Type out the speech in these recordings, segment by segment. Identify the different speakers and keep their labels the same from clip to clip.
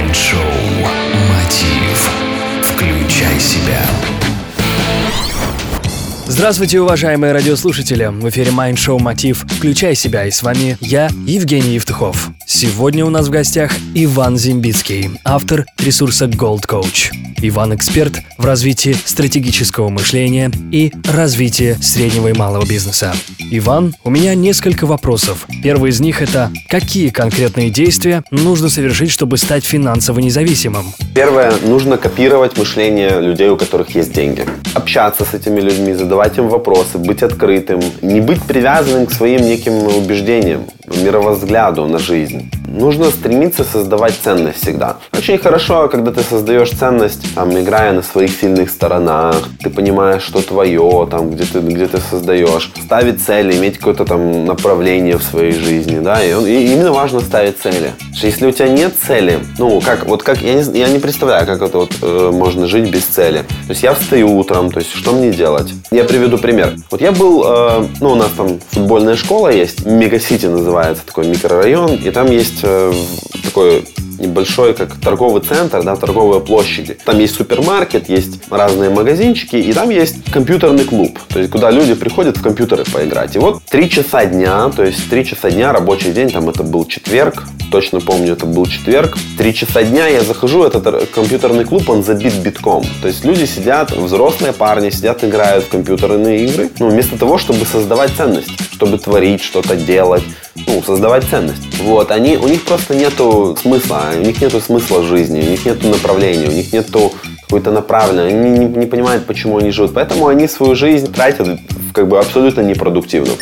Speaker 1: Майнд-шоу «Мотив». Включай себя.
Speaker 2: Здравствуйте, уважаемые радиослушатели! В эфире Mind Show Мотив «Включай себя» и с вами я, Евгений Евтухов. Сегодня у нас в гостях Иван Зимбицкий, автор ресурса Gold Coach. Иван – эксперт в развитии стратегического мышления и развитии среднего и малого бизнеса. Иван, у меня несколько вопросов. Первый из них – это какие конкретные действия нужно совершить, чтобы стать финансово независимым?
Speaker 3: Первое, нужно копировать мышление людей, у которых есть деньги. Общаться с этими людьми, задавать им вопросы, быть открытым, не быть привязанным к своим неким убеждениям, мировозгляду на жизнь. Нужно стремиться создавать ценность всегда. Очень хорошо, когда ты создаешь ценность, там, играя на своих сильных сторонах, ты понимаешь, что твое, там, где ты, где ты создаешь, ставить цели, иметь какое-то там направление в своей жизни, да, и, и именно важно ставить цели. Если у тебя нет цели, ну, как, вот как, я не, я не представляю, как это вот э, можно жить без цели. То есть я встаю утром, то есть что мне делать? Я приведу пример. Вот я был, э, ну, у нас там футбольная школа есть, Мегасити называется, такой микрорайон, и там есть э, такой небольшой, как торговый центр, да, торговые площади. Там есть супермаркет, есть разные магазинчики, и там есть компьютерный клуб, то есть куда люди приходят в компьютеры поиграть. И вот три часа дня, то есть три часа дня, рабочий день, там это был четверг, точно помню, это был четверг. Три часа дня я захожу, этот компьютерный клуб, он забит битком. То есть люди сидят, взрослые парни сидят, играют в компьютерные игры, ну, вместо того, чтобы создавать ценность, чтобы творить, что-то делать, ну, создавать ценность. Вот, они, у них просто нету смысла, у них нету смысла жизни, у них нету направления, у них нету какой-то направленной, они не, не понимают, почему они живут. Поэтому они свою жизнь тратят как бы абсолютно непродуктивно.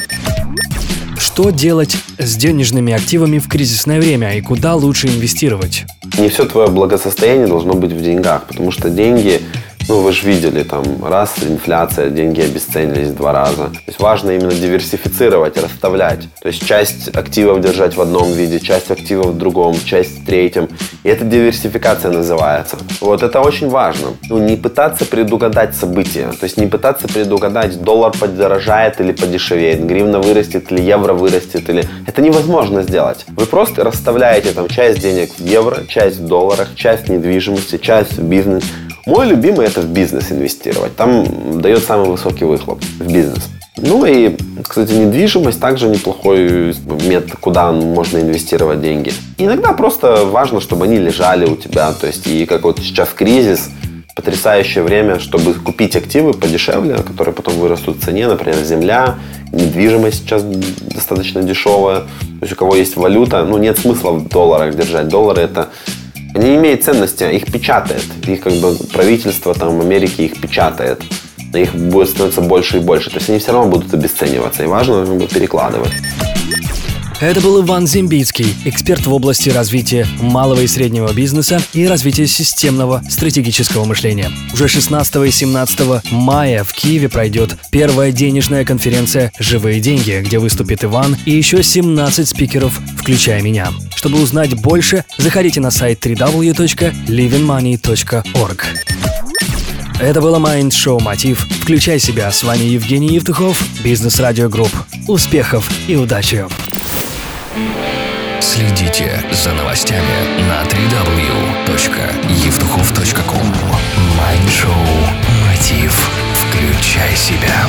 Speaker 2: Что делать с денежными активами в кризисное время и куда лучше инвестировать?
Speaker 3: Не все твое благосостояние должно быть в деньгах, потому что деньги ну, вы же видели, там, раз инфляция, деньги обесценились два раза. То есть важно именно диверсифицировать, расставлять. То есть часть активов держать в одном виде, часть активов в другом, часть в третьем. И это диверсификация называется. Вот это очень важно. Ну, не пытаться предугадать события. То есть не пытаться предугадать, доллар подорожает или подешевеет, гривна вырастет или евро вырастет. Или... Это невозможно сделать. Вы просто расставляете там часть денег в евро, часть в долларах, часть в недвижимости, часть в бизнес. Мой любимый это в бизнес инвестировать. Там дает самый высокий выхлоп в бизнес. Ну и, кстати, недвижимость также неплохой метод, куда можно инвестировать деньги. Иногда просто важно, чтобы они лежали у тебя. То есть, и как вот сейчас кризис, потрясающее время, чтобы купить активы подешевле, которые потом вырастут в цене, например, земля, недвижимость сейчас достаточно дешевая. То есть у кого есть валюта, ну нет смысла в долларах держать. Доллары это не имеют ценности, их печатает. Их как бы правительство там Америки их печатает. Их будет становиться больше и больше. То есть они все равно будут обесцениваться. И важно как бы, перекладывать.
Speaker 2: Это был Иван Зимбицкий, эксперт в области развития малого и среднего бизнеса и развития системного стратегического мышления. Уже 16 и 17 мая в Киеве пройдет первая денежная конференция «Живые деньги», где выступит Иван и еще 17 спикеров, включая меня. Чтобы узнать больше, заходите на сайт www.livingmoney.org. Это было Mind Show Мотив. Включай себя. С вами Евгений Евтухов, Бизнес Радио Групп. Успехов и удачи!
Speaker 1: Следите за новостями на www.евтухов.com Mind Show Мотив. Включай себя.